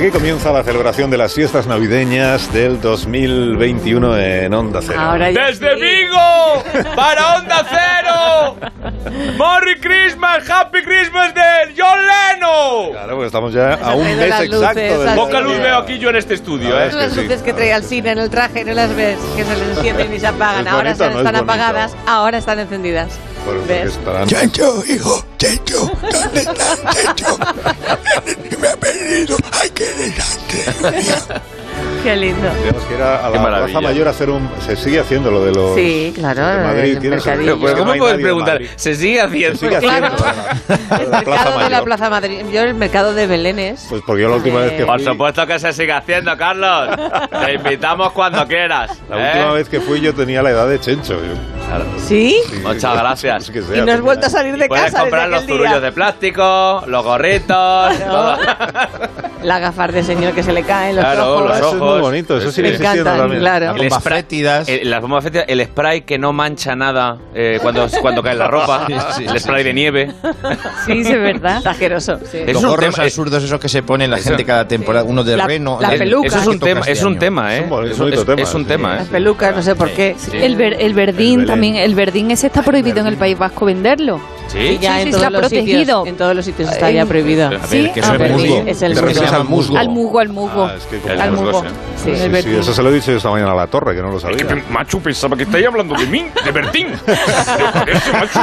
Aquí comienza la celebración de las fiestas navideñas del 2021 en Onda Cero. Ahora ¡Desde sí. Vigo! ¡Para Onda Cero! ¡Merry Christmas! ¡Happy Christmas de John Leno! Claro, pues estamos ya a un mes exacto luces, del Poca luz veo aquí yo en este estudio, Ah, ¿eh? es que Las sí. luces que trae Alcina en el traje, no las ves, que se les encienden y se apagan. Es ahora bonito, se- ¿no? están Es apagadas, ahora están encendidas. ¿Ves? hijo, Checho, ¿dónde estás, Checho? Me ha perdido. ¡Ay, qué desastre! Qué lindo. Tenemos que ir a, a la. Plaza Mayor a hacer un... Se sigue haciendo lo de los... Sí, claro, de Madrid. mercadillo. es Pues, ¿Cómo no puedes preguntar? ¿Se sigue haciendo? Se sigue haciendo Claro. la- la- El la Plaza mercado de la. Plaza Madrid. Yo el mercado de Belénes. Pues porque yo la última vez que Por fui... supuesto que se sigue haciendo, Carlos. Te invitamos cuando quieras. La ¿eh? última vez que fui yo tenía la edad de Chencho. Yo- ¿Sí? sí, Muchas gracias. que sea, Y no has vuelto a salir de Puedes casa desde comprar los aquel día. zurullos de plástico, los gorritos, todo. La gafar de señor que se le caen los Claro, ojos. los Eso es muy ojos. bonito, eso Sí, Me también. claro. El spray, fétidas. el, las bombas fétidas, el spray que no mancha nada eh, cuando, cuando cae la ropa, Sí, sí, el sí, spray de nieve. Sí, sí, es verdad. Está asqueroso. Los un gorros tema- absurdos esos que se ponen la Eso. gente cada temporada. Uno de La- reno. la el- peluca. Eso es un tema, es un tema, ¿eh? Es un tema, Las ¿eh? pelucas, no sé por qué. El, ver- el El verdín Belén. También, el verdín ese está prohibido en el País Vasco venderlo. Sí. ya Sí, en sí, todos está los protegido. sitios, en todos los sitios está ya Eh, prohibido. A ver, Sí, que eso ah, es musgo. es el musgo. al musgo. Al musgo, al musgo. Ah, es que como- al musgo, sí. Eso se lo he dicho esta mañana a la torre, que no lo Es sabía. que, macho, pensaba que estáis hablando de mí, de Bertín.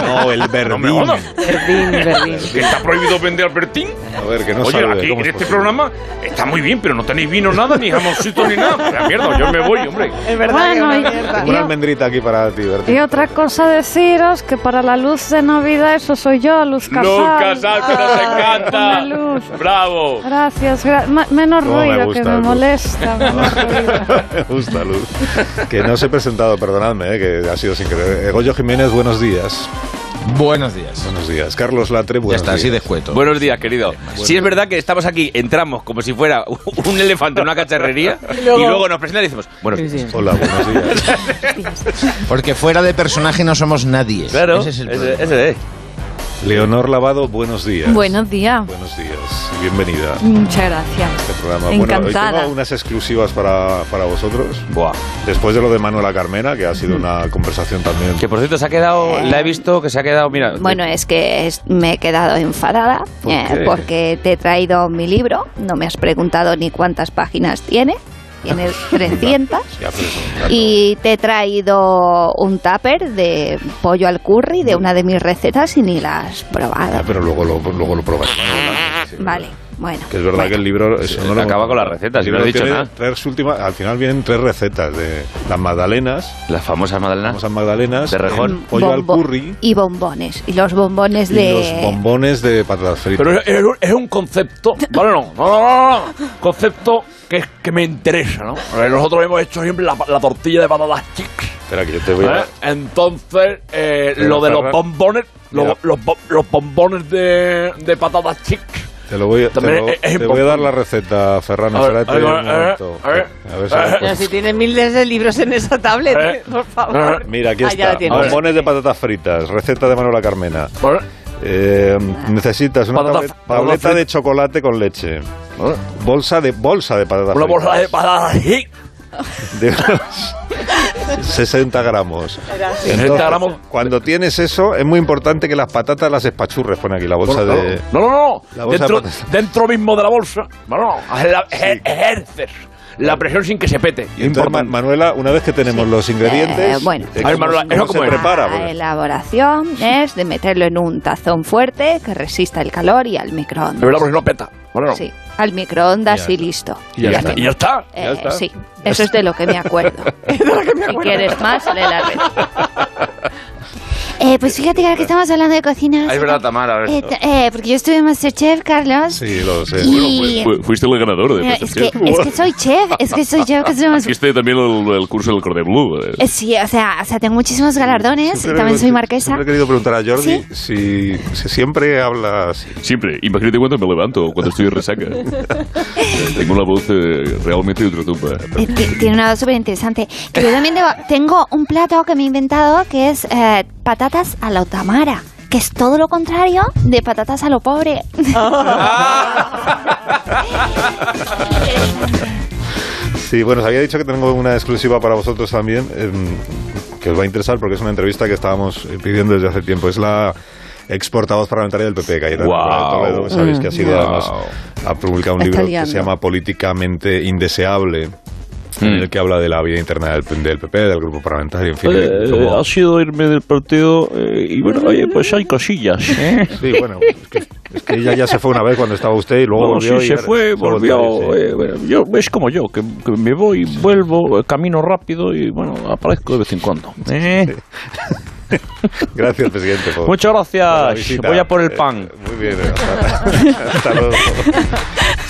No, el No me verdín. jodas. Verdín, verdín. ¿Que está prohibido vender Bertín? A ver, que no Oye, sabe aquí en es este programa está muy bien, pero no tenéis vino nada, ni jamoncito, ni nada. La mierda, yo me voy, hombre. Es verdad que Bueno, es y- una mierda. Tengo una almendrita aquí para ti, Bertín. Y otra cosa deciros que para la luz de Navidad eso soy yo, Luz Casal. Luz Casal, que nos encanta. luz. Bravo. Gracias, gra- menos me ruido gusta, que me Luz. molesta. menos ruido. Me gusta, Luz. Que no os he presentado, perdonadme, eh, que ha sido sin querer. Eh, Goyo Jiménez, buenos días. Buenos días. Buenos días. Carlos Latre, Ya buenos está, así días. de escueto. Buenos días, querido. Sí es verdad que estamos aquí, entramos como si fuera un elefante en una cacharrería y luego, nos presentan y decimos, bueno, Sí, sí. Hola, buenos días. Porque fuera de personaje no somos nadie. claro, Ese es el ese, problema. ese es. Leonor Lavado, buenos días. Buenos días. Buenos días. Bienvenida Muchas gracias. este programa. Bueno, hoy Encantada. tengo unas exclusivas para, para vosotros. Buah. Después de lo de Manuela Carmena, que ha sido una conversación también. Que por cierto se ha quedado, la he visto que se ha quedado, mira. Bueno, es que es- me he quedado enfadada ¿Por eh, porque te he traído mi libro, no me has preguntado ni cuántas páginas tiene, tiene 300, Ya, pero eso, claro. y te he traído un tupper de pollo al curry de una de mis recetas y ni la has probado. pero luego lo, luego lo probaré. Vale, bueno. Que es verdad Bueno, que el libro... Eso no lo acaba con las recetas, y no he dicho nada. tres últimas- al final vienen tres recetas de las magdalenas, Las famosas magdalenas. famosas magdalenas, De rejón. pollo al curry Y bombones, y los bombones y de... los bombones de patatas fritas. Pero es, es un- es un concepto, vale, no, no, no, no, no, concepto que, que me interesa, ¿no? Nosotros hemos hecho siempre la, la tortilla de patatas chicas, Espera, que yo te voy a... ¿eh? Entonces, eh, lo de los bombones, los, los bombones de, de patatas chicas, Te, lo voy a, te, También lo- es- es te voy a dar la receta, Ferran. A ver, espérate a ver, un a ver, momento. a ver, A ver si a la ver. Pero si tienes miles de libros en esa tablet, por favor. Mira, aquí Ah, está. Bombones de patatas fritas. Receta de Manuela Carmena. Eh, necesitas una Patata- tablet- patata tableta de chocolate con leche. Bolsa de bolsa de patatas Una fritas. bolsa de patatas de unos 60 gramos. 60 gramos. Cuando tienes eso, es muy importante que las patatas las espachurres. Pone aquí la bolsa Bueno, de. No, no, no, La no. bolsa Dentro, de dentro mismo de la bolsa, bueno, ejer- ejer- ejerces la presión sin que se pete. Y entonces. Manuela, una vez que tenemos los ingredientes, Eh, bueno. eh, A ver, ¿cómo, Manuela, cómo ¿eso se es? prepara? La elaboración es de meterlo en un tazón fuerte que resista el calor y al microondas. verdad, porque no peta. Bueno, Sí, al microondas Ya y está. listo. y ya, está. Y ya está. Eh, Ya está. Sí, eso es de lo que me acuerdo. Si quieres más, lee la red. Eh, pues fíjate que ahora que estamos hablando de cocina. Ah, es verdad, Tamara. eh, eh, porque yo estuve en Masterchef, Carlos. Sí, lo sé. Y- fuiste el ganador de Mira, es, que, es que soy chef, es que soy chef. Que somos- Hiciste también el, el curso del Cordé Blue. eh. Eh, Sí, o sea, o sea, tengo muchísimos galardones también soy marquesa. Siempre he querido preguntar a Jordi si, si siempre hablas. Siempre. Imagínate cuando me levanto, cuando estoy en resaca. Tengo una voz eh, realmente ultratumba. Eh, ti- Tiene una voz súper interesante. Que yo también debo- tengo un plato que me he inventado que es eh, patatas a la otamara. Que es todo lo contrario de patatas a lo pobre. Sí, bueno, os había dicho que tengo una exclusiva para vosotros también, em, que os va a interesar porque es una entrevista que estábamos eh, pidiendo desde hace tiempo. Es la ex portavoz parlamentaria del PP, Cayetana Toledo, sabéis que ha sido Guau. además, ha publicado un Está libro que se llama Políticamente Indeseable, en Mm. el que habla de la vida interna del, del PP, del grupo parlamentario, en fin. Eh, ha sido irme del partido eh, y bueno, oye, pues hay cosillas. ¿eh? Sí, bueno, es que, es que ella ya se fue una vez cuando estaba usted y luego Bueno, volvió. sí, y se fue, volvió. volvió, sí. eh, bueno, yo, es como yo, que, que me voy, vuelvo, eh, camino rápido y bueno, aparezco de vez en cuando. ¿eh? Gracias, presidente. por- Muchas por gracias. visita. Voy a por el Eh, pan. muy bien, hasta, hasta luego.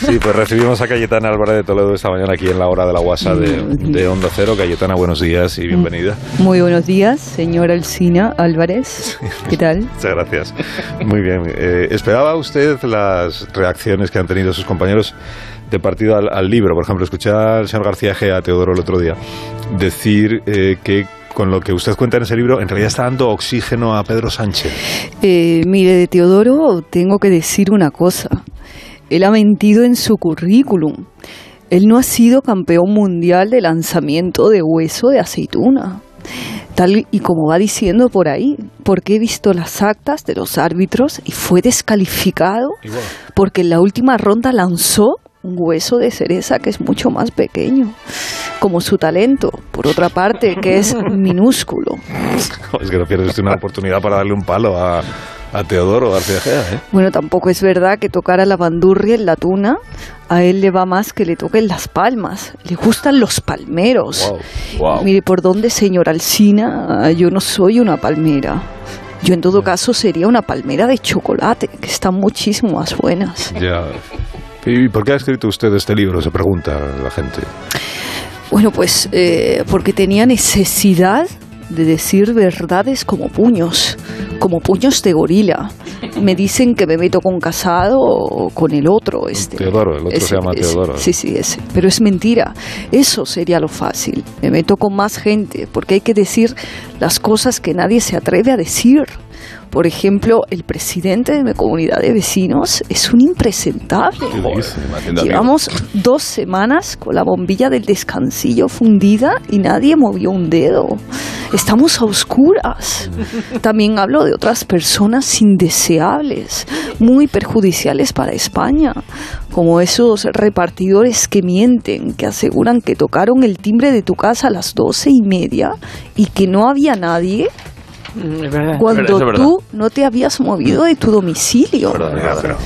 Sí, pues recibimos a Cayetana Álvarez de Toledo esta mañana aquí en la hora de la guasa de, de Onda Cero. Cayetana, buenos días y bienvenida. Muy buenos días, señora Alcina Álvarez. ¿Qué tal? Muchas gracias. Muy bien. Eh, ¿Esperaba usted las reacciones que han tenido sus compañeros de partido al, al libro? Por ejemplo, escuché al señor García G. a Teodoro el otro día decir eh, que con lo que usted cuenta en ese libro, en realidad está dando oxígeno a Pedro Sánchez. Eh, mire, de Teodoro tengo que decir una cosa. Él ha mentido en su currículum. Él no ha sido campeón mundial de lanzamiento de hueso de aceituna. Tal y como va diciendo por ahí, porque he visto las actas de los árbitros y fue descalificado porque en la última ronda lanzó un hueso de cereza que es mucho más pequeño, como su talento, por otra parte, que es minúsculo. Es que no pierde usted una oportunidad para darle un palo a, a Teodoro García Gea, ¿eh? Bueno, tampoco es verdad que tocar a la bandurria en la tuna, a él le va más que le toquen las palmas. Le gustan los palmeros. Wow. Mire, ¿por dónde, señor Alsina? Yo no soy una palmera. Yo en todo caso sería una palmera de chocolate, que están muchísimo más buenas. Ya. ¿Y por qué ha escrito usted este libro? Se pregunta la gente. Bueno, pues eh, porque tenía necesidad de decir verdades como puños, como puños de gorila. Me dicen que me meto con casado o con el otro. Este, Teodoro, el otro se llama ese. Teodoro. Sí, sí, ese. Pero es mentira. Eso sería lo fácil. Me meto con más gente porque hay que decir las cosas que nadie se atreve a decir. Por ejemplo, el presidente de mi comunidad de vecinos es un impresentable. Llevamos dos semanas con la bombilla del descansillo fundida y nadie movió un dedo. Estamos a oscuras. También hablo de otras personas indeseables, muy perjudiciales para España, como esos repartidores que mienten, que aseguran que tocaron el timbre de tu casa a las doce y media y que no había nadie Es verdad. cuando es verdad. tú no te habías movido de tu domicilio.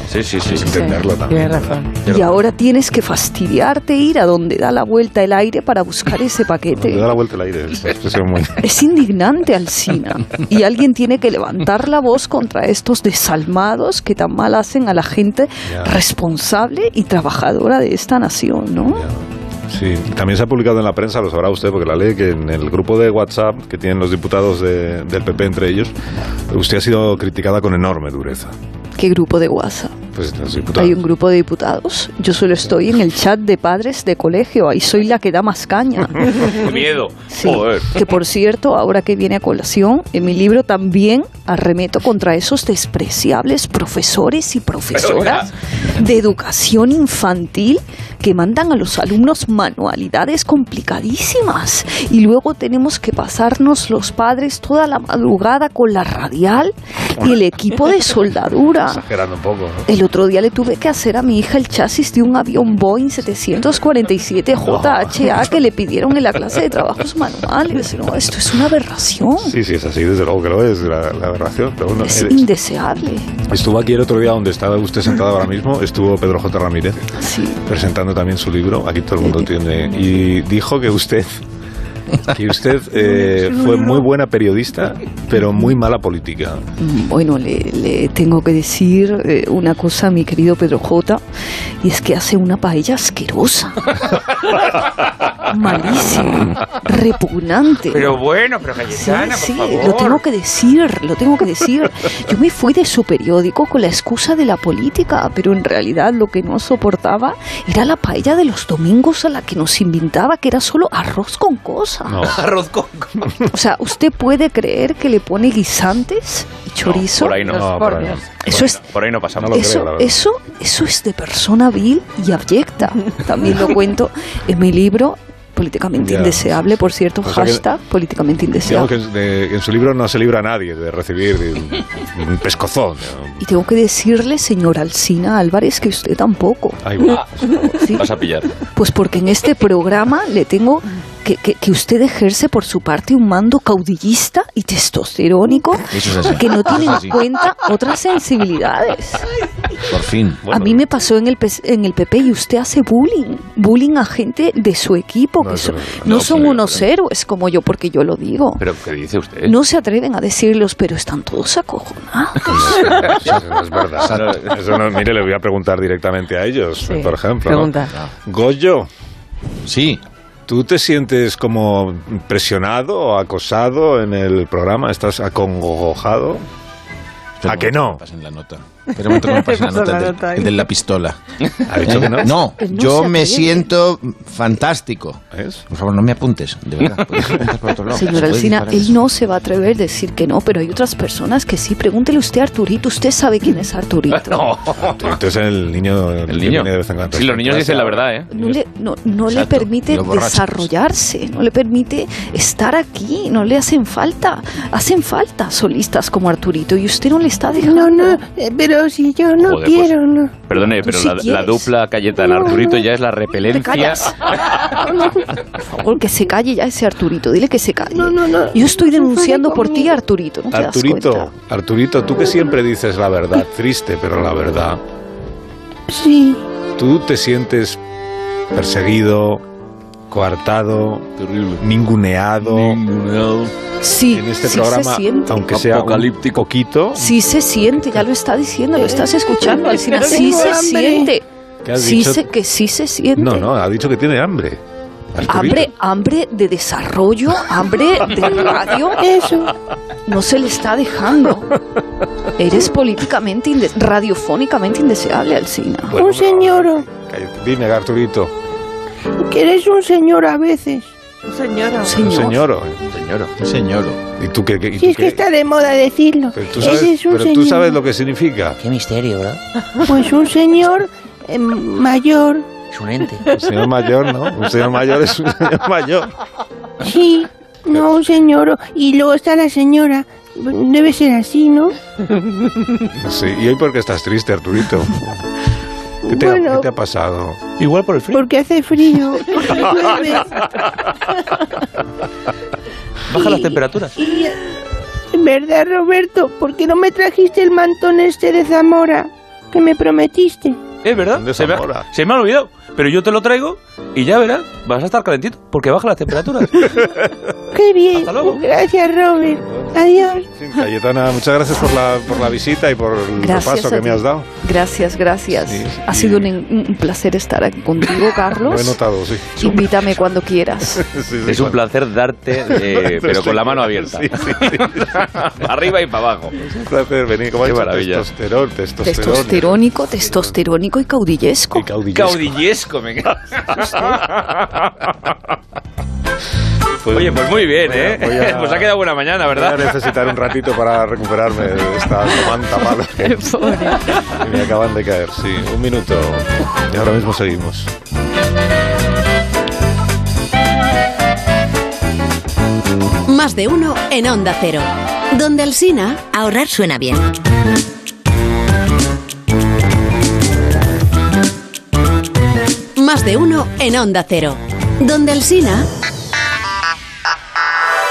Sí, sí, sí. Entenderlo también. Tienes razón. Y ahora tienes que fastidiarte ir a donde da la vuelta el aire para buscar ese paquete. da la vuelta al aire. Esta expresión muy... Es indignante, Alsina. Y alguien tiene que levantar la voz contra estos desalmados que tan mal hacen a la gente Ya. responsable y trabajadora de esta nación, ¿no? Sí, también se ha publicado en la prensa, lo sabrá usted, porque la ley que en el grupo de WhatsApp que tienen los diputados de- del PP entre ellos, usted ha sido criticada con enorme dureza. ¿Qué grupo de WhatsApp? Pues los diputados. Hay un grupo de diputados. Yo solo estoy en el chat de padres de colegio. Ahí soy la que da más caña. Miedo. Sí, Joder. que por cierto, ahora que viene a colación, en mi libro también arremeto contra esos despreciables profesores y profesoras de educación infantil que mandan a los alumnos manualidades complicadísimas y luego tenemos que pasarnos los padres toda la madrugada con la radial y el equipo de soldadura. Exagerando un poco. ¿no? El otro día le tuve que hacer a mi hija el chasis de un avión Boeing 747 JHA que le pidieron en la clase de trabajos manuales. No, esto es una aberración. Sí, sí, es así, desde luego que lo es, la, la aberración. Pero bueno, Es eh, indeseable. estuvo aquí el otro día donde estaba usted sentado ahora mismo, estuvo Pedro J. Ramírez Sí. presentando también su libro, aquí todo el mundo tiene, y dijo que usted, que usted eh, fue muy buena periodista, pero muy mala política. Bueno, le, le tengo que decir eh, una cosa a mi querido Pedro J. Y es que hace una paella asquerosa. Malísima. Repugnante. Pero bueno, pero Sí, Cayetana, sí, por favor. lo tengo que decir, lo tengo que decir. Yo me fui de su periódico con la excusa de la política, pero en realidad lo que no soportaba era la paella de los domingos a la que nos inventaba que era solo arroz con cosas. Cosa. No. Arroz con... O sea, ¿usted puede creer que le pone guisantes y chorizo? por ahí no. No, por ahí no. Eso es, Por ahí no pasamos. No lo eso, creo, eso, eso es de persona vil y abyecta. También lo cuento en mi libro, políticamente Ya. indeseable, por cierto, O sea que- hashtag políticamente que indeseable. en, de- en su libro no se libra a nadie de recibir un, un pescozón. ¿no? Y tengo que decirle, señor Alsina Álvarez, que usted tampoco. Ahí va. ¿sí? Vas a pillar. Pues porque en este programa le tengo que, que, que usted ejerce por su parte un mando caudillista y testosterónico es que no tiene en cuenta otras sensibilidades. Por fin. a mí me pasó en el, en el PP y usted hace bullying, bullying a gente de su equipo, No, que son- no- no, no, son pero- unos héroes como yo, porque yo lo digo. ¿Pero qué dice usted? No se atreven a decirlos, pero están todos acojonados. Eso no es verdad. Eso no- mire, le voy a preguntar directamente a ellos, Sí, por ejemplo. ¿no? pregunta. Goyo, Sí. ¿Tú te sientes como presionado o acosado en el programa? ¿Estás acongojado? ¿A que no? Pasen la nota. Espera un momento que me la Pasa nota, la el nota ahí. el de la pistola. ¿Ha dicho que no? ¿Eh? No, Él no yo me siento fantástico. Por favor, no me apuntes, de verdad. Puedes apuntar por otro lado. Señor Se puede Alsina, disparar él no se va a atrever a decir que no, pero hay otras personas que sí. Pregúntele usted a Arturito. Usted sabe quién es Arturito. No. Entonces el niño... El niño. de vez en cuando. Sí, los niños dicen la verdad, ¿eh? No le, no, no le permite desarrollarse, no le permite estar aquí, no le hacen falta. Hacen falta solistas como Arturito y usted no le está dejando. No, no, eh, si yo no Joder, quiero, no. Perdone, pero sí la, la dupla Cayetana Arturito ya es la ¿Te repelencia. Por favor, que se calle ya ese Arturito, dile que se calle. No, no, no. Yo estoy No denunciando por ti. Arturito, ¿no te das Arturito, cuenta? Arturito, tú que siempre dices la verdad, triste, pero la verdad. Sí, ¿Tú te sientes perseguido, coartado, Terrible. ninguneado Ninguneado. Sí, en este sí programa, se siente. aunque sea Apocalíptico. poquito? Sí se siente, ya lo está diciendo, lo estás escuchando, Alcina. Pero Sí se hambre. siente. ¿Qué has Sí dicho? se, que sí se siente. No, no, ha dicho que tiene hambre. Hambre, hambre de desarrollo, hambre de radio. eso. No se le está dejando. Eres políticamente, inde- radiofónicamente indeseable, Alcina. Bueno, un señor. Dime, Arturito. que eres un señor a veces. Un Señor. señor. Señora. Sí, señor. ¿Y tú qué? qué- Si tú es que está de moda decirlo. Pero tú sabes, Ese es un pero señor. tú sabes lo que significa. Qué misterio, ¿verdad? Pues un señor eh, mayor. Es un ente. Un señor mayor, ¿no? Un señor mayor es un señor mayor. Sí, no, un señor. Y luego está la señora. Debe ser así, ¿no? Sí. ¿Y hoy por qué estás triste, Arturito? ¿Qué te, ha- Bueno. qué te ha pasado? Igual por el frío. Porque hace frío. porque. Baja las temperaturas. Y, en verdad, Roberto, ¿por qué no me trajiste el mantón este de Zamora que me prometiste? Es verdad. ¿Dónde Se me, ha, se me ha olvidado. Pero yo te lo traigo y ya verás, vas a estar calentito porque baja las temperaturas. ¡Qué bien! Hasta luego. Gracias, Robert. Adiós. Sí, Cayetana, muchas gracias por la, por la visita y por el Gracias repaso que me has dado. Gracias, gracias. Sí, ha y- sido un, un placer estar aquí contigo, Lo he Carlos. notado, sí. Invítame cuando quieras. Sí, sí, es un placer darte, eh, pero con la mano abierta. Sí, sí, sí. Para arriba y para abajo. Es un placer venir, como ha Qué maravilla. testosterón, testosterón. Testosterónico, testosterónico y caudillesco. Y caudillesco. Caudillesco, me encanta. Pues- Oye, pues muy bien, ¿eh? Voy a- Pues ha quedado buena mañana, Voy a ¿verdad? necesitar un ratito para recuperarme de esta manta mala que que me acaban de caer. Sí, un minuto. Y ahora mismo seguimos. Más de uno en Onda Cero. Donde Alsina Ahorrar suena bien. Más de uno en Onda Cero. Donde Alsina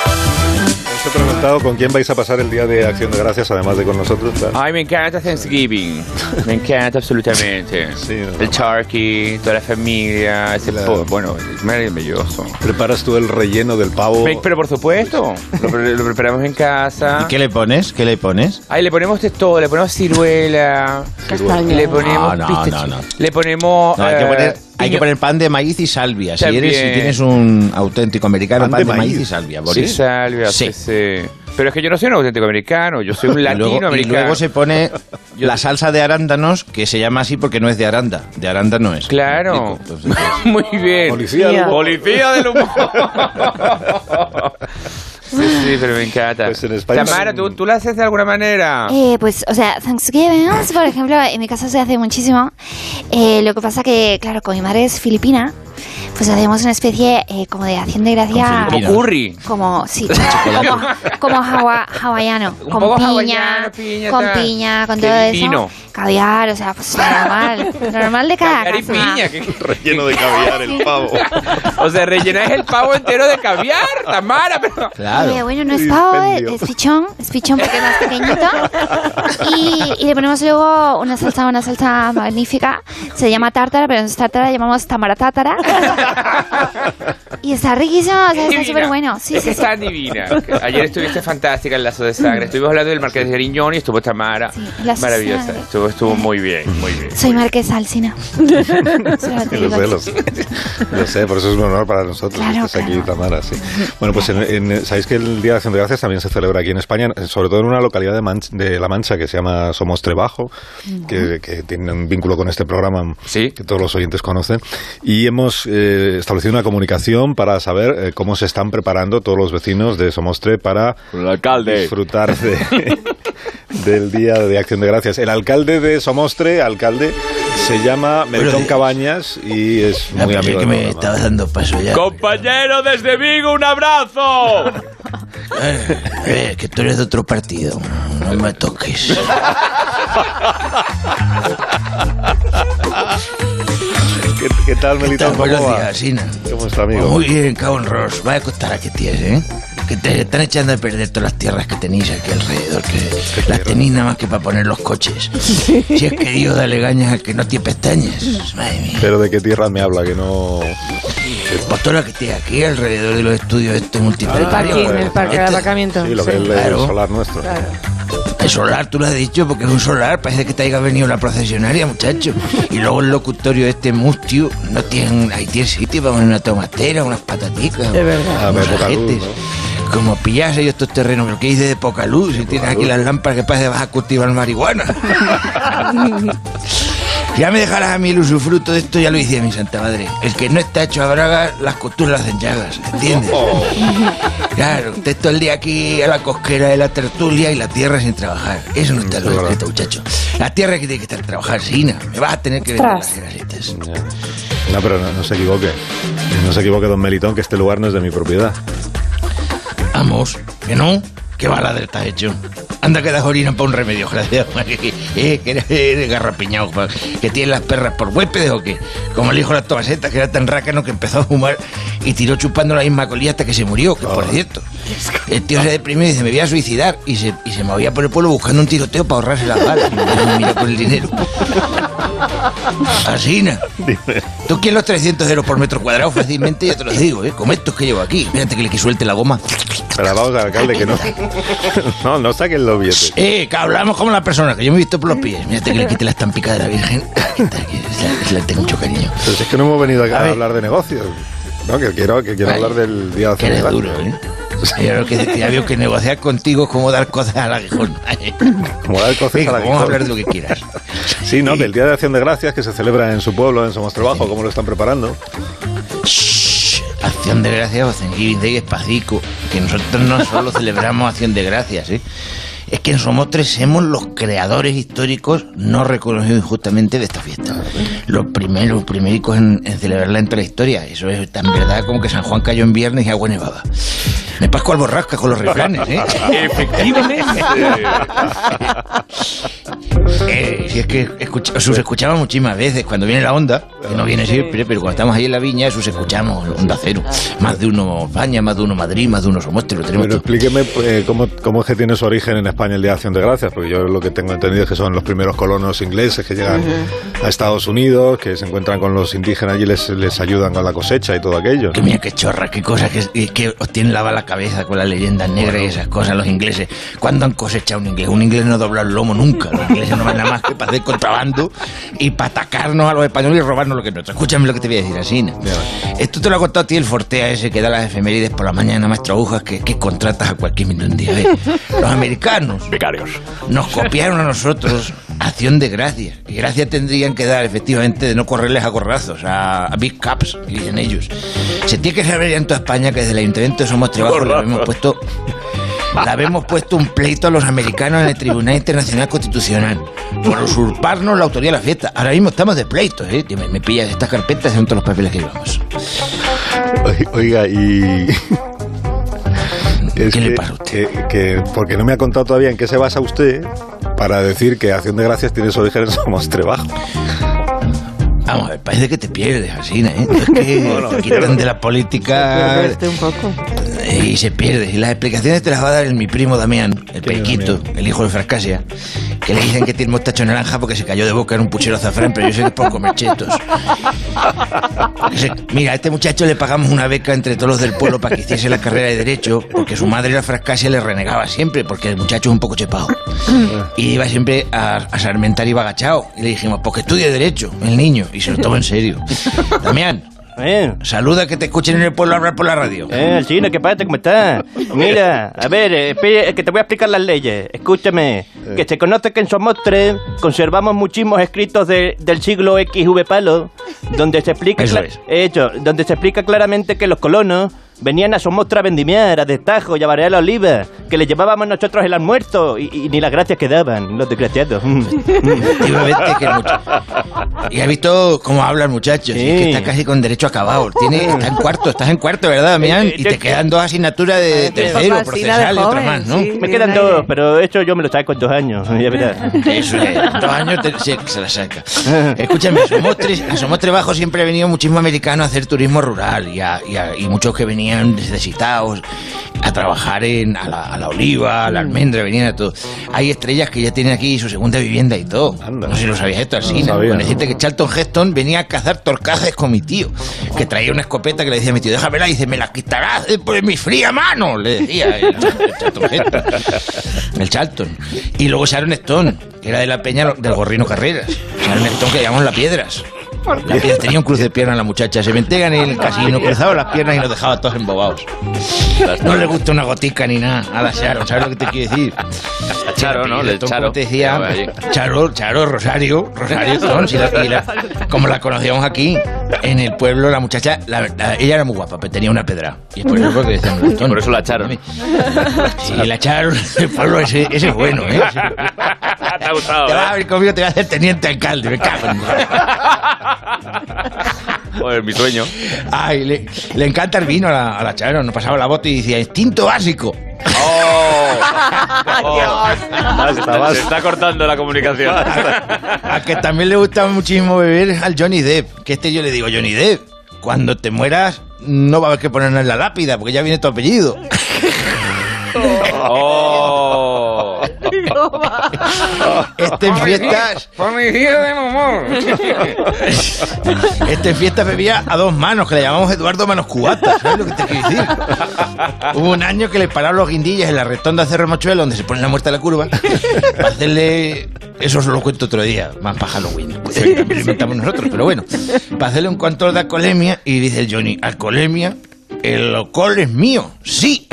Os he preguntado con quién vais a pasar el día de Acción de Gracias, además de con nosotros. claro. Ay, me encanta Thanksgiving. Me encanta absolutamente. Sí, no, El turkey, toda la familia, ese po- bueno, es maravilloso. Preparas tú el relleno del pavo. Me- Pero por supuesto, lo, pre- lo preparamos en casa. ¿Y qué le pones? ¿Qué le pones? Ay, le ponemos de todo, le ponemos ciruela, Castaña. le ponemos No, no, no, no. le ponemos No, hay que eh, poner Hay que poner pan de maíz y salvia. Si, eres, si tienes un auténtico americano, Pan pan, de de, maíz. maíz. y salvia. Sí, Boris. salvia, sí, Sí. sí. Pero es que yo no soy un auténtico americano, yo soy un Y luego, y luego se pone la salsa de arándanos, que se llama así porque no es de aranda. De aranda no es. Claro. Entonces, Muy bien. Policía del humor. Policía del humor. Sí, sí, pero me encanta. Pues en España- Tamara, ¿tú, ¿tú la haces de alguna manera? Eh, pues, o sea, Thanksgiving, por ejemplo, en mi casa se hace muchísimo. Eh, lo que pasa que, claro, como mi madre es filipina, pues hacemos una especie eh, como de acción de gracia. Como curry. Como, sí, como, como hawa- hawaiano. Un con poco piña, hawaiano, piña, con tal. piña, con Qué todo divino. eso. Caviar, o sea, pues normal. Normal de cada Caviar y casa. piña. que- Relleno de caviar el pavo. O sea, rellenáis el pavo entero de caviar, Tamara, pero... Claro. Eh, bueno, no es pavo, es, Dispendio. es pichón, es pichón porque es más pequeñito. Y, y le ponemos luego una salsa, una salsa magnífica. Se llama tártara, pero no es tártara, la llamamos tamara tártara. Y está riquísimo, o sea, está súper bueno. Sí, es sí, que sí. está divina. Ayer estuviste fantástica en Lazo de Sangre. Estuvimos hablando del Marqués de Griñón y estuvo Tamara. Sí, Lazo de Maravillosa. Sangre. Estuvo, estuvo muy bien, muy bien. Soy marquesa Alcina. Lo sé, lo sé. Lo sé, por eso es un honor para nosotros Claro, que estés aquí. Tamara. Sí. Bueno, pues en, en- sabéis que el Día de Acción de Gracias también se celebra aquí en España, sobre todo en una localidad de, Manch- de La Mancha que se llama Somos Trebajo, que, que tiene un vínculo con este programa Sí. que todos los oyentes conocen. Y hemos eh, establecido una comunicación para saber eh, cómo se están preparando todos los vecinos de Somostre para El alcalde. disfrutar de, del Día de Acción de Gracias. El alcalde de Somostre, alcalde, se llama días. Cabañas y es No, muy amigo que me estaba dando paso ya. Compañero desde Vigo, un abrazo. Eh, eh, que tú eres de otro partido. No me toques. ¿Qué, qué tal, Melitón? Buenos ¿Cómo va? días, Sina. ¿Cómo está, amigo? Muy bien, cabrón Ross. Vaya costar que tienes, ¿eh? Que te están echando a perder todas las tierras que tenéis aquí alrededor. Que las tenéis nada más que para poner los coches. Si es que Dios dale gañas al que no tiene pestañas. Madre mía. Pero de qué tierra me habla, que no... Pues todo lo que tiene aquí alrededor de los estudios este El multiplanetario. parking, el parque de Este- aparcamiento. Sí, lo que Sí. es el Claro. solar nuestro. El solar, tú lo has dicho, porque es un solar, parece que te haya venido la procesionaria, muchacho. Y luego el locutorio este mustio, no tiene, ahí tiene sitio para poner una tomatera, unas pataticas. De verdad. Unos pero poca luz, ajetes. Como pillas ellos estos terrenos, pero que dice de poca luz, si tienes aquí las lámparas que parece que vas a cultivar marihuana. ya me dejarás a mí el usufructo de esto, ya lo decía mi santa madre. El que no está hecho a braga, las costuras las hacen llagas, ¿entiendes? Oh. Claro, usted todo el día aquí a la cosquera de la tertulia y la tierra sin trabajar. Eso no está en lo escrito, muchacho. La tierra que tiene que estar trabajar, Sina. Me vas a tener que vender las. Ya. No, pero no, no se equivoque. No se equivoque, don Melitón, que este lugar no es de mi propiedad. Vamos, que no, que baladre estás hecho. Anda que das orina para un remedio, gracias. Eh, que eres, garrapiñado, que tienes las perras por huéspedes o qué. Como el hijo de las tomasetas, que era tan rácano que empezó a fumar y tiró chupando la misma colilla hasta que se murió, que por cierto. El tío se deprimió y dice, me voy a suicidar. Y se, y se movía por el pueblo buscando un tiroteo para ahorrarse las balas. Y me miró con el dinero. Asina. Tú quieres los 300 euros por metro cuadrado fácilmente, ya te lo digo, ¿eh? Como estos que llevo aquí. Espérate que le que suelte la goma. Pero vamos al alcalde, que no... No, no saquen los billetes. Eh, que hablamos como las personas, que yo me he visto por los pies. Mírate que le quite la estampica de la Virgen. La- le tengo mucho cariño. Pero si es que no hemos venido acá A hablar de negocios. No, que quiero, que quiero Ay, hablar del Día de Que Acción de Ya veo que, ya veo que negociar contigo es como dar cosas al aguijón. Como dar cosas Venga, al vamos a hablar de lo que quieras. Sí, ¿no? Del Día de Acción de Gracias que se celebra en su pueblo, en Somos Trabajo, ¿cómo lo están preparando? Acción de Gracias o Thanksgiving Day despacito. Que nosotros no solo celebramos Acción de Gracias, ¿eh? Es que en Somos Tres somos los creadores históricos no reconocidos injustamente de esta fiesta. Los primeros, los primericos en, en celebrarla en toda la historia. Eso es tan verdad como que San Juan cayó en viernes y agua nevaba. Me pasco al borrasca con los refranes, ¿eh? Efectivamente. Eh, si es que escucha, sus escuchamos muchísimas veces cuando viene la onda, que no viene siempre, pero cuando estamos ahí en la viña, sus escuchamos onda cero. Más de uno España, más de uno Madrid, más de uno Somostre, lo tenemos Pero todo. explíqueme eh, cómo, cómo es que tiene su origen en España el Día de Acción de Gracias, porque yo lo que tengo entendido es que son los primeros colonos ingleses que llegan a Estados Unidos, que se encuentran con los indígenas y les, les ayudan con la cosecha y todo aquello. Que mira qué chorra, qué cosas que, que os tienen lavada la cabeza con las leyendas negras y esas cosas los ingleses. ¿Cuándo han cosechado un inglés? Un inglés no dobla el lomo nunca. Los ingleses no van nada más que para hacer contrabando y para atacarnos a los españoles y robarnos lo que es nuestro. Escúchame lo que te voy a decir, así. ¿no? Esto te lo ha contado a ti el Fortea ese que da las efemérides por la mañana, maestro Agujas, que, que contratas a cualquier minuto un día. ¿eh? Los americanos Becarios. nos copiaron a nosotros acción de gracias. Y gracias tendrían que dar, efectivamente, de no correrles a corrazos, a, a big caps, que dicen ellos. Se tiene que saber ya en toda España que desde el Ayuntamiento Somos Trabajo le habíamos puesto... Le habemos puesto un pleito a los americanos en el Tribunal Internacional Constitucional por usurparnos la autoría de la fiesta. Ahora mismo estamos de pleitos, ¿eh? Me, me pillas estas carpetas son todos los papeles que llevamos. Oi- Oiga, y... Es ¿Qué le que- pasa a usted? Que, que- porque no me ha contado todavía en qué se basa usted para decir que Acción de Gracias tiene su origen en Somos Trabajo. Vamos a ver, parece que te pierdes, así, ¿eh? Es que te quitan de la política un poco. Y se pierde. Y las explicaciones te las va a dar el- mi primo Damián, el Periquito, el hijo de Frascasia, que le dicen que tiene mostacho naranja porque se cayó de boca en un puchero azafrán, pero yo sé que es por comer chetos. Mira, a este muchacho le pagamos una beca entre todos los del pueblo para que hiciese la carrera de Derecho, porque su madre la Frascasia le renegaba siempre, porque el muchacho es un poco chepado. Y iba siempre a, a Sarmentar iba agachado. Y le dijimos, pues que estudie Derecho, el niño. Y se lo toma en serio. Damián, Eh, saluda que te escuchen en el pueblo hablar por la radio. eh, Alcina, ¿qué pasa? ¿Cómo estás? Mira, a ver, eh, espere, que te voy a explicar las leyes. Escúchame, que se conoce que en Somostre conservamos muchísimos escritos de- del siglo XV Palo, donde se explica... Eso es. Hecho, donde se explica claramente que los colonos venían a Somostra a vendimiar, a destajo y a variar la oliva, que les llevábamos nosotros el almuerzo y, y ni las gracias que daban, los desgraciados. Efectivamente, que el mucha- Y has visto cómo habla el muchacho, si es que Sí. está casi con derecho acabado. Tiene, está en cuarto, estás en cuarto, ¿verdad, Damián? Eh, Y eh, te quedan dos asignaturas de tercero, procesal de y otra más, ¿no? sí. Me quedan dos, pero eso yo me lo saco en dos años, ya verás. Eso es, en dos años te- se, se la saca. Escúchame, a Somostre, a Somostre Bajo siempre ha venido muchísimo americano a hacer turismo rural y, a- y a- y muchos que venían necesitados a trabajar en, a, la, a la oliva, a la almendra, venían a todo. Hay estrellas que ya tienen aquí su segunda vivienda y todo. Anda. No sé si lo sabías esto así, No ¿no? decirte que Charlton Heston venía a cazar torcajes con mi tío, que traía una escopeta que le decía a mi tío, déjamela, y dice, me la quitarás por mi fría mano, le decía el, el Charlton Heston. El Charlton. Y luego Sharon Stone, que era de la peña del Gorrino Carreras. Sharon Stone que llamamos la Piedras. La tenía un cruce de piernas la muchacha. Se metía en el casino, cruzaba las piernas y nos dejaba todos embobados. No le gusta una gotica ni nada a la Sharon, ¿sabes lo que te quiero decir? Charo, ¿no? Le El Charo. te decía. Charo, Charo, Rosario, Rosario Stone, si la- y la- como la conocíamos aquí, en el pueblo, la muchacha, la- la- ella era muy guapa, pero tenía una pedra. Y es por eso que decían. Por eso la echaron. Sí, la echaron, el pueblo ese, ese es bueno, ¿eh? Te ha gustado, Te vas a ver conmigo, te voy a hacer teniente alcalde, me cago en Joder, mi sueño. Ay, le, le encanta el vino a la, a la nos pasaba la bota y decía, instinto básico. ¡Oh! Se, se está cortando la comunicación. A que también le gusta muchísimo beber al Johnny Depp. Que este yo le digo, Johnny Depp, cuando te mueras no va a haber que ponernos en la lápida, porque ya viene tu apellido. ¡Oh! Este en fiestas, Por mi día de amor. este en fiestas bebía a dos manos, que le llamamos Eduardo Manos Cubatas, ¿sabes lo que te quiero decir? Hubo un año que le pararon los guindillas en la retonda de Cerro Mochuelo, donde se pone la muerte a la curva, para hacerle... Eso os lo cuento otro día, más para Halloween. también lo inventamos nosotros, pero bueno. Para hacerle un control de alcoholemia, y dice el Johnny, ¿alcoholemia? El alcohol es mío, sí.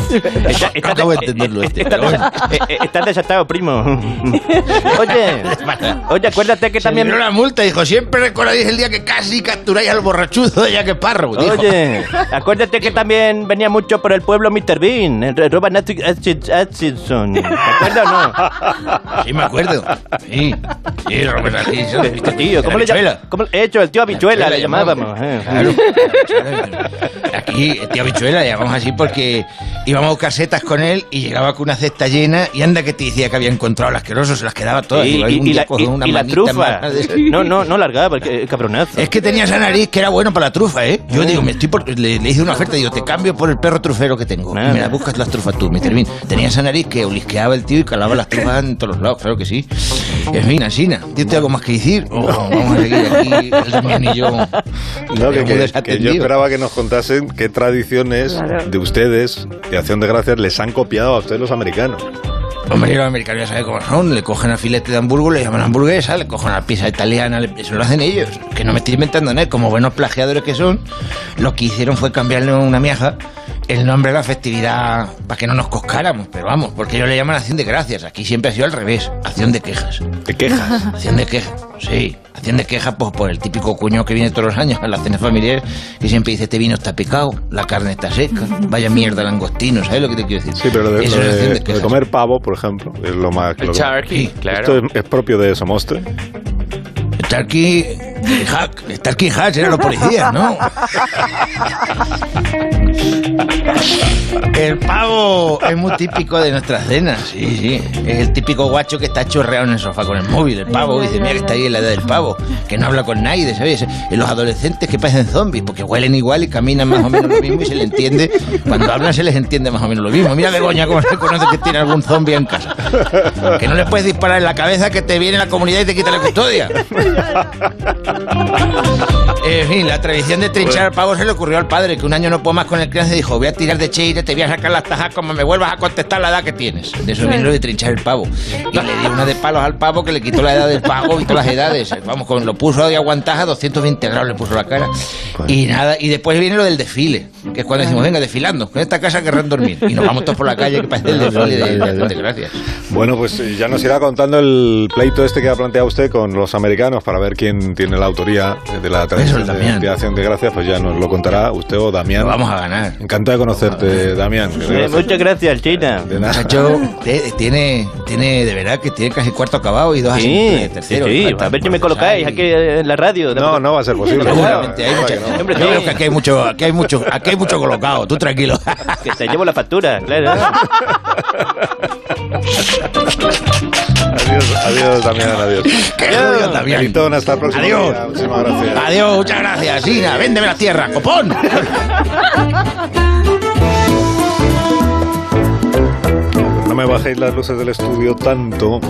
Está- está- Acabo de entenderlo este, está- bueno. eh, eh, Estás desatado, primo. Oye, oye, acuérdate que También también... una multa, dijo, siempre recordáis el día que casi capturáis al borrachuzo de Jack dijo. Oye, acuérdate que también venía mucho por el pueblo Mr. Bean, Robert Atki- Atchis- Atkinson. ¿Te acuerdas o no? Sí, me acuerdo. Sí, sí, Robert Atkinson. Este tío, ¿cómo La le bichuela. He hecho el tío Habichuela, Habichuela le llamábamos. eh. Claro. Aquí, el tío Bichuela, le llamamos así porque íbamos a buscar setas con él y llegaba con una cesta llena y anda que te decía que había encontrado el asqueroso, se las quedaba todas. Y, la, una y la manita trufa. de- No, no, no largaba, el cabronazo. Es que tenía esa nariz que era bueno para la trufa, ¿eh? Yo digo, me estoy por- le, le hice una oferta, digo, te cambio por el perro trufero que tengo. Y me la buscas las trufas tú, Mr. Bean. Tenía esa nariz que olisqueaba el tío y calaba las trufas en todos los lados, claro que sí. En fin, Asina, ¿tienes algo más que decir? O vamos a seguir aquí, el y yo. No, que, que- que yo esperaba que nos contasen qué tradiciones Claro. de ustedes de De Gracias les han copiado a ustedes los americanos. Hombre, los americanos ya saben cómo son. Le cogen al filete de hamburgo, le llaman hamburguesa, le cogen a pizza italiana, le- eso lo hacen ellos. Que no me estoy inventando nada. Como buenos plagiadores que son, lo que hicieron fue cambiarle a una miaja el nombre de la festividad para que no nos coscáramos. Pero vamos, porque ellos le llaman acción de gracias. Aquí siempre ha sido al revés, acción de quejas. ¿De quejas? Acción de quejas, sí. Acción de quejas pues, por el típico cuñado que viene todos los años a la cena familiar que siempre dice, este vino está picado, la carne está seca, vaya mierda langostino, ¿sabes lo que te quiero decir? Sí, pero lo de, Eso lo es de- acción de comer pavo, por ejemplo, es lo más... El lo que- charqui, claro. ¿Esto es, es propio de Somostre? Starkey Hack, Starkey Hack eran los policías, ¿no? El pavo es muy típico de nuestras cenas, sí, sí. Es el típico guacho que está chorreado en el sofá con el móvil, el pavo. Dice, mira que está ahí en la edad del pavo, que no habla con nadie, ¿sabes? Y los adolescentes que parecen zombies, porque huelen igual y caminan más o menos lo mismo y se les entiende. Cuando hablan se les entiende más o menos lo mismo. Mira Begoña cómo se conoce que tiene algún zombie en casa. Que no le puedes disparar en la cabeza que te viene la comunidad y te quita la custodia. En fin, la tradición de trinchar al pavo se le ocurrió al padre, que un año no pudo más con el crianza y dijo, voy a tirar de cheire, te voy a sacar las tajas como me vuelvas a contestar la edad que tienes. De eso viene lo de trinchar el pavo. Y le dio una de palos al pavo que le quitó la edad del pavo y todas las edades. Vamos, con, lo puso de aguantaja, 220 grados le puso la cara. Y nada, y después viene lo del desfile, que es cuando decimos, venga, desfilando, con esta casa querrán dormir. Y nos vamos todos por la calle, que parece el desfile de, de, de gracias. Bueno, pues eh, ya nos irá contando el pleito este que ha planteado usted con los americanos para ver quién tiene la autoría de la tradición de, Damián. de acción de gracias, pues ya nos lo contará usted o Damián. Lo vamos a ganar. Encantado de conocerte, Damián. Muchas gracias, China. De nada. Muchacho, tiene, tiene, de verdad que tiene casi cuarto acabado y dos Sí, asientos de sí, tercero. sí. A ver si me colocáis aquí en la radio. No, no va a ser posible. Seguramente, hay mucha- Hombre, Yo sí. creo que aquí hay mucho, aquí hay mucho, aquí hay mucho colocado, tú tranquilo. Que te llevo la factura, claro. Adiós, adiós, Damián, adiós. Adiós, Damián. Melitón, hasta el próximo Adiós. día. Muchísimas gracias. Adiós, muchas gracias, Sina, véndeme la tierra, copón. No me bajéis las luces del estudio tanto.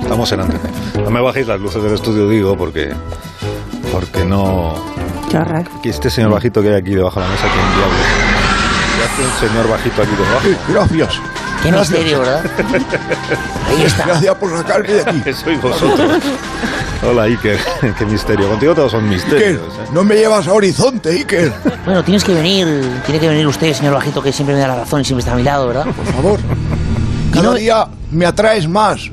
Estamos en antena. No me bajéis las luces del estudio, digo, porque. Porque no. Aquí este señor bajito que hay aquí debajo de la mesa, ¿quién diablos? ¿Qué hace un señor bajito aquí debajo? Gracias. Qué misterio, ¿verdad? Ahí está. Gracias por sacarme de aquí. Que sois vosotros. Hola, Iker. Qué misterio. Contigo todos son Iker, misterios. ¿eh? no me llevas a Horizonte, Iker. Bueno, tienes que venir, tiene que venir usted, señor Bajito, que siempre me da la razón y siempre está a mi lado, ¿verdad? Por favor. Cada día me atraes más.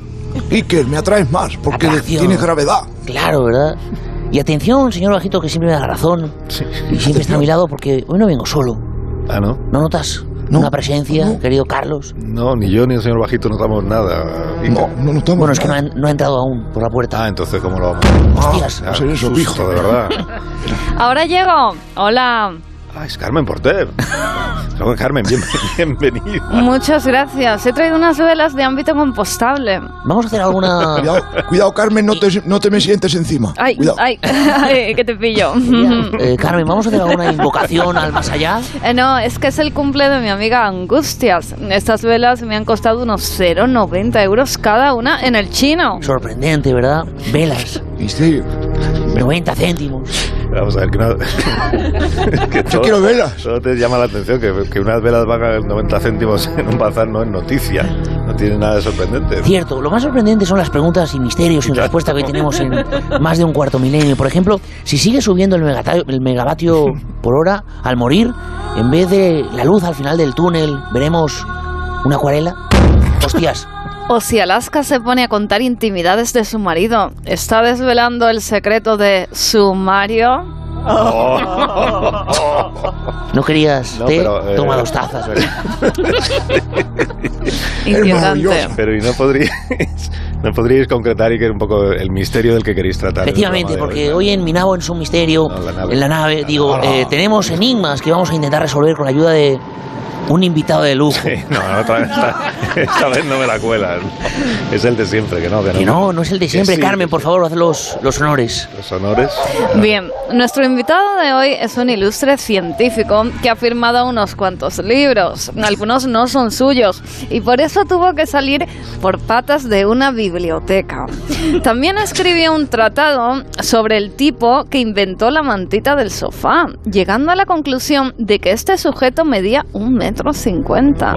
Iker, me atraes más porque Atracción. tienes gravedad. Claro, ¿verdad? Y atención, señor Bajito, que siempre me da la razón y siempre está a mi lado porque hoy no vengo solo. Ah, ¿no? ¿No notas una presencia, querido Carlos? No, ni yo ni el señor bajito notamos nada. No, no notamos Bueno, es que no ha, no entrado aún por la puerta. Ah, entonces, ¿cómo lo vamos? Hostias. Ah, va a ser eso, pijo. de verdad. Ahora llego. Hola. Ah, es Carmen Porter. Carmen, bien- bienvenida. Muchas gracias. He traído unas velas de ámbito compostable. Vamos a hacer alguna... Cuidado, cuidado, Carmen, no te, no te me sientes encima. Ay, Cuidado. ay, ay, que te pillo. Eh, Carmen, ¿vamos a hacer alguna invocación al más allá? Eh, no, es que es el cumple de mi amiga Angustias. Estas velas me han costado unos 0,90 euros cada una en el chino. Sorprendente, ¿verdad? Velas, Misterio. 90 céntimos. Vamos a ver, que, no, que Yo quiero velas. Solo te llama la atención que, que unas velas valgan 90 céntimos en un bazar no es noticia. No tiene nada de sorprendente. Cierto, lo más sorprendente son las preguntas y misterios sin respuesta que hoy tenemos en más de un cuarto milenio. Por ejemplo, si sigue subiendo el, el megavatio por hora al morir, en vez de la luz al final del túnel, veremos una acuarela. Hostias, O si Alaska se pone a contar intimidades de su marido, ¿está desvelando el secreto de su Mario? ¿no querías No, té? pero, eh, Toma dos tazas. Inquietante. Pero ¿y no podríais, no podríais concretar y que un poco el misterio del que queréis tratar? Efectivamente, porque hoy en Mi Nabo en su misterio, No, la nave. en la nave, digo, eh, tenemos enigmas que vamos a intentar resolver con la ayuda de un invitado de lujo. Sí, no, no, otra vez, esta, esta vez no me la cuelas. Es el de siempre, que no, que no. Que no, no es el de siempre. sí. Carmen, por favor, haz los, los honores. Los honores. Bien, nuestro invitado de hoy es un ilustre científico que ha firmado unos cuantos libros. Algunos no son suyos y por eso tuvo que salir por patas de una biblioteca. También escribió un tratado sobre el tipo que inventó la mantita del sofá, llegando a la conclusión de que este sujeto medía un metro cincuenta.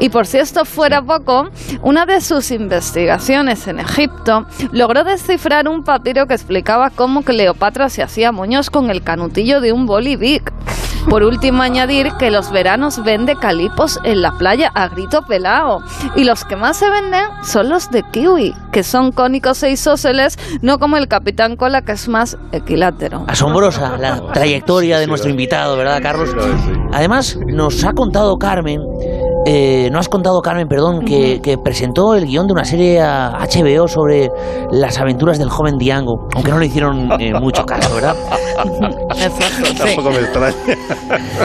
Y por si esto fuera poco, una de sus investigaciones en Egipto logró descifrar un papiro que explicaba cómo Cleopatra se hacía moños con el canutillo de un bolivic. Por último, añadir que los veranos vende calipos en la playa a grito pelao. Y los que más se venden son los de kiwi, que son cónicos e isósceles, no como el Capitán Cola, que es más equilátero. Asombrosa la trayectoria de nuestro invitado, ¿verdad, Carlos? Además, nos ha contado Carmen, eh, no has contado Carmen, perdón, que, que presentó el guion de una serie a HBO sobre las aventuras del joven Diango, aunque no le hicieron eh, mucho caso, ¿verdad? Exacto, sí. Tampoco me extraña.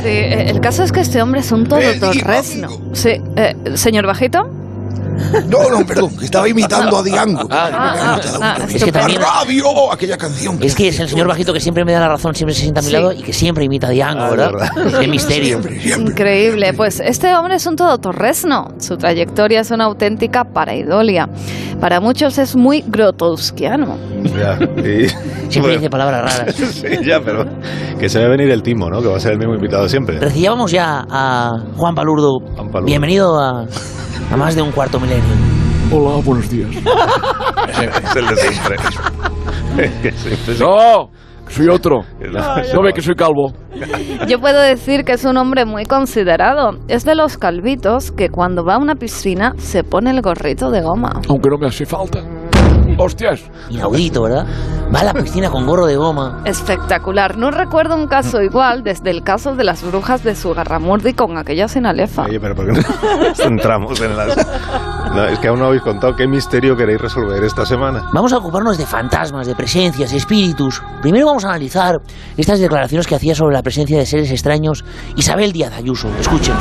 Sí, eh, el caso es que este hombre es un todo torresno. Sí, eh, señor Bajito. No, no, perdón, que estaba imitando a Diango. ah, ah, Es que también- Radio, aquella canción. Es que es el señor bajito que siempre me da la razón, siempre se sienta a mi Sí. lado y que siempre imita a Diango, Ah, ¿verdad? verdad. Qué misterio. Increíble. Pues este hombre es un todo torresno. Su trayectoria es una auténtica paraidolia. Para muchos es muy grotowskiano. Ya, y- Siempre dice palabras raras. sí, ya, pero que se va a venir el timo, ¿no? Que va a ser el mismo invitado siempre. Recibíamos ya a Juan Palurdo. Palurdo. Bienvenido a, a más de un cuarto Hola, buenos días. es el de siempre. No, soy otro. No, No ve que soy calvo. Yo puedo decir que es un hombre muy considerado. Es de los calvitos que cuando va a una piscina se pone el gorrito de goma. Aunque no me hace falta. Hostias. Inaudito, ¿verdad? Va a la piscina con gorro de goma. Espectacular. No recuerdo un caso igual desde el caso de las brujas de Sugarramurdi con aquella sinalefa. Oye, pero ¿por qué no nos centramos en las... No, es que aún no habéis contado qué misterio queréis resolver esta semana. Vamos a ocuparnos de fantasmas, de presencias, espíritus. Primero vamos a analizar estas declaraciones que hacía sobre la presencia de seres extraños Isabel Díaz Ayuso. Escuchen.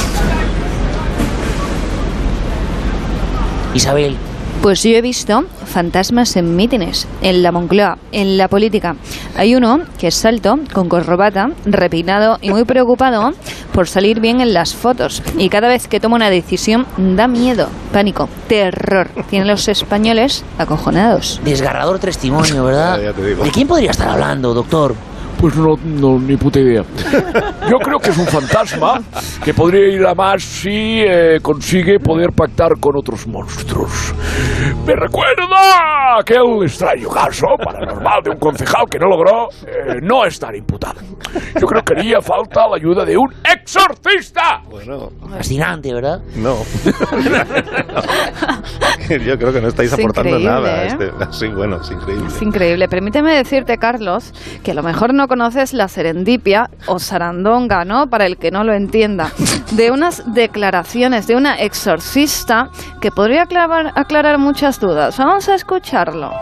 Isabel, Pues yo he visto fantasmas en mítines, en la Moncloa, en la política. Hay uno que es alto, con corbata, repeinado y muy preocupado por salir bien en las fotos. Y cada vez que toma una decisión da miedo, pánico, terror. Tienen los españoles acojonados. desgarrador testimonio, ¿verdad? Ya, ya te digo. ¿De quién podría estar hablando, doctor? Pues no, no, ni puta idea. Yo creo que es un fantasma que podría ir a más si eh, consigue poder pactar con otros monstruos. Me recuerda aquel extraño caso paranormal de un concejal que no logró eh, no estar imputado. Yo creo que haría falta la ayuda de un exorcista. Bueno, Fascinante, ¿verdad? no. Yo creo que no estáis Es aportando nada. ¿eh? Este... Sí, bueno, es increíble. Es increíble. Permíteme decirte, Carlos, que a lo mejor no conoces la serendipia o sarandonga, ¿no? Para el que no lo entienda. De unas declaraciones de una exorcista que podría aclarar, aclarar muchas dudas. Vamos a escucharlo.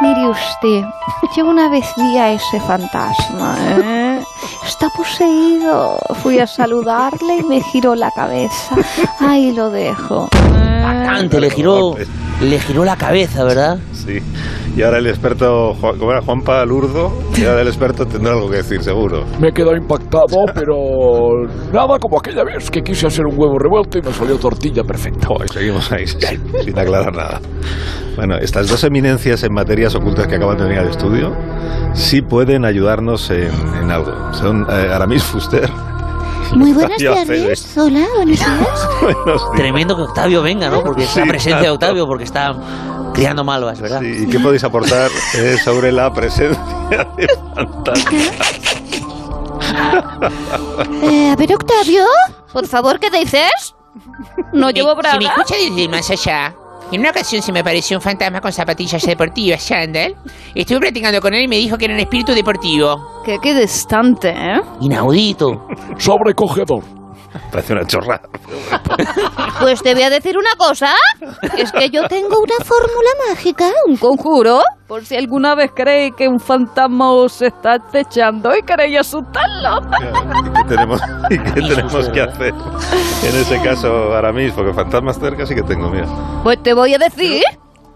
Mire usted, yo una vez vi a ese fantasma, ¿eh? Está poseído. Fui a saludarle y me giró la cabeza. Ahí lo dejo. Bastante, le giró, le giró la cabeza, ¿verdad? Sí. Y ahora el experto, Juan, ¿cómo era? Juanpa Lurdo, y ahora el experto tendrá algo que decir, seguro. Me he quedado impactado, pero nada como aquella vez que quise hacer un huevo revuelto y me salió tortilla perfecta. Joder, seguimos ahí, sin, sin aclarar nada. Bueno, estas dos eminencias en materias ocultas que acaban de venir al estudio sí pueden ayudarnos en, en algo. Son eh, Aramis Fuster. Muy buenas Octavio tardes. Hola, buenos días. Buenos días. Tremendo que Octavio venga, ¿no? Porque es la Sí, presencia de. Octavio, porque está criando malvas, ¿verdad? Sí, ¿Y qué podéis aportar eh, sobre la presencia de fantasmas? Eh, a ver, Octavio. Por favor, ¿qué dices? No llevo Si me braga. escucha desde más allá, en una ocasión se me apareció un fantasma con zapatillas deportivas, sandal. Estuve platicando con él y me dijo que era un espíritu deportivo. Qué, qué distante, ¿eh? Inaudito. Sobrecogedor. Parece una chorrada. Pues te voy a decir una cosa. Es que yo tengo una fórmula mágica, un conjuro. Por si alguna vez creéis que un fantasma os está acechando y queréis asustarlo. ¿Y qué tenemos, y qué tenemos que hacer en ese caso, Aramis? Porque fantasmas cerca sí que tengo, mira. Pues te voy a decir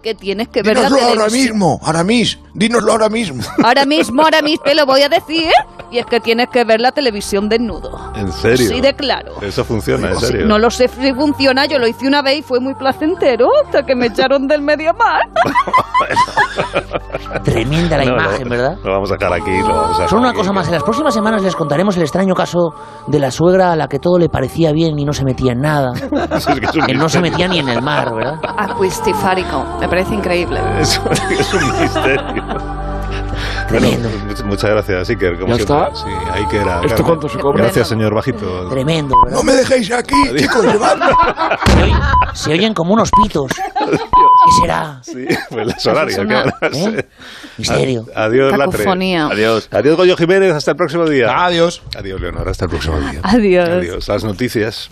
que tienes que ver la Dínoslo ahora mismo, Aramis. Dínoslo ahora mismo. Ahora mismo, ahora mismo te lo voy a decir. Y es que tienes que ver la televisión desnudo. ¿En serio? Sí, de claro. Eso funciona, en serio. No lo sé si funciona, yo lo hice una vez y fue muy placentero hasta que me echaron del medio mar. Tremenda la No, imagen, lo- ¿verdad? Lo vamos a dejar aquí, lo vamos a Solo una cosa más, en las próximas semanas les contaremos el extraño caso de la suegra a la que todo le parecía bien y no se metía en nada. Es que es un que no se metía ni en el mar, ¿verdad? Acuistifárico. Me parece increíble. Es, es un misterio. Tremendo. Bueno, much- muchas gracias, Iker. Como ¿Ya siempre. está? Sí, ahí que era. ¿Esto cuánto se cobra? Gracias, señor Bajito. Tremendo, ¿verdad? No me dejéis aquí, chicos, llevadme. Se, oye- se oyen como unos pitos. ¿Qué será? Sí, pues las horarias. ¿eh? Misterio. Adiós, Latre. Adiós. Adiós, Goyo Jiménez. Hasta el próximo día. Adiós. Adiós, Leonor. Hasta el próximo día. Adiós. Adiós. Las noticias.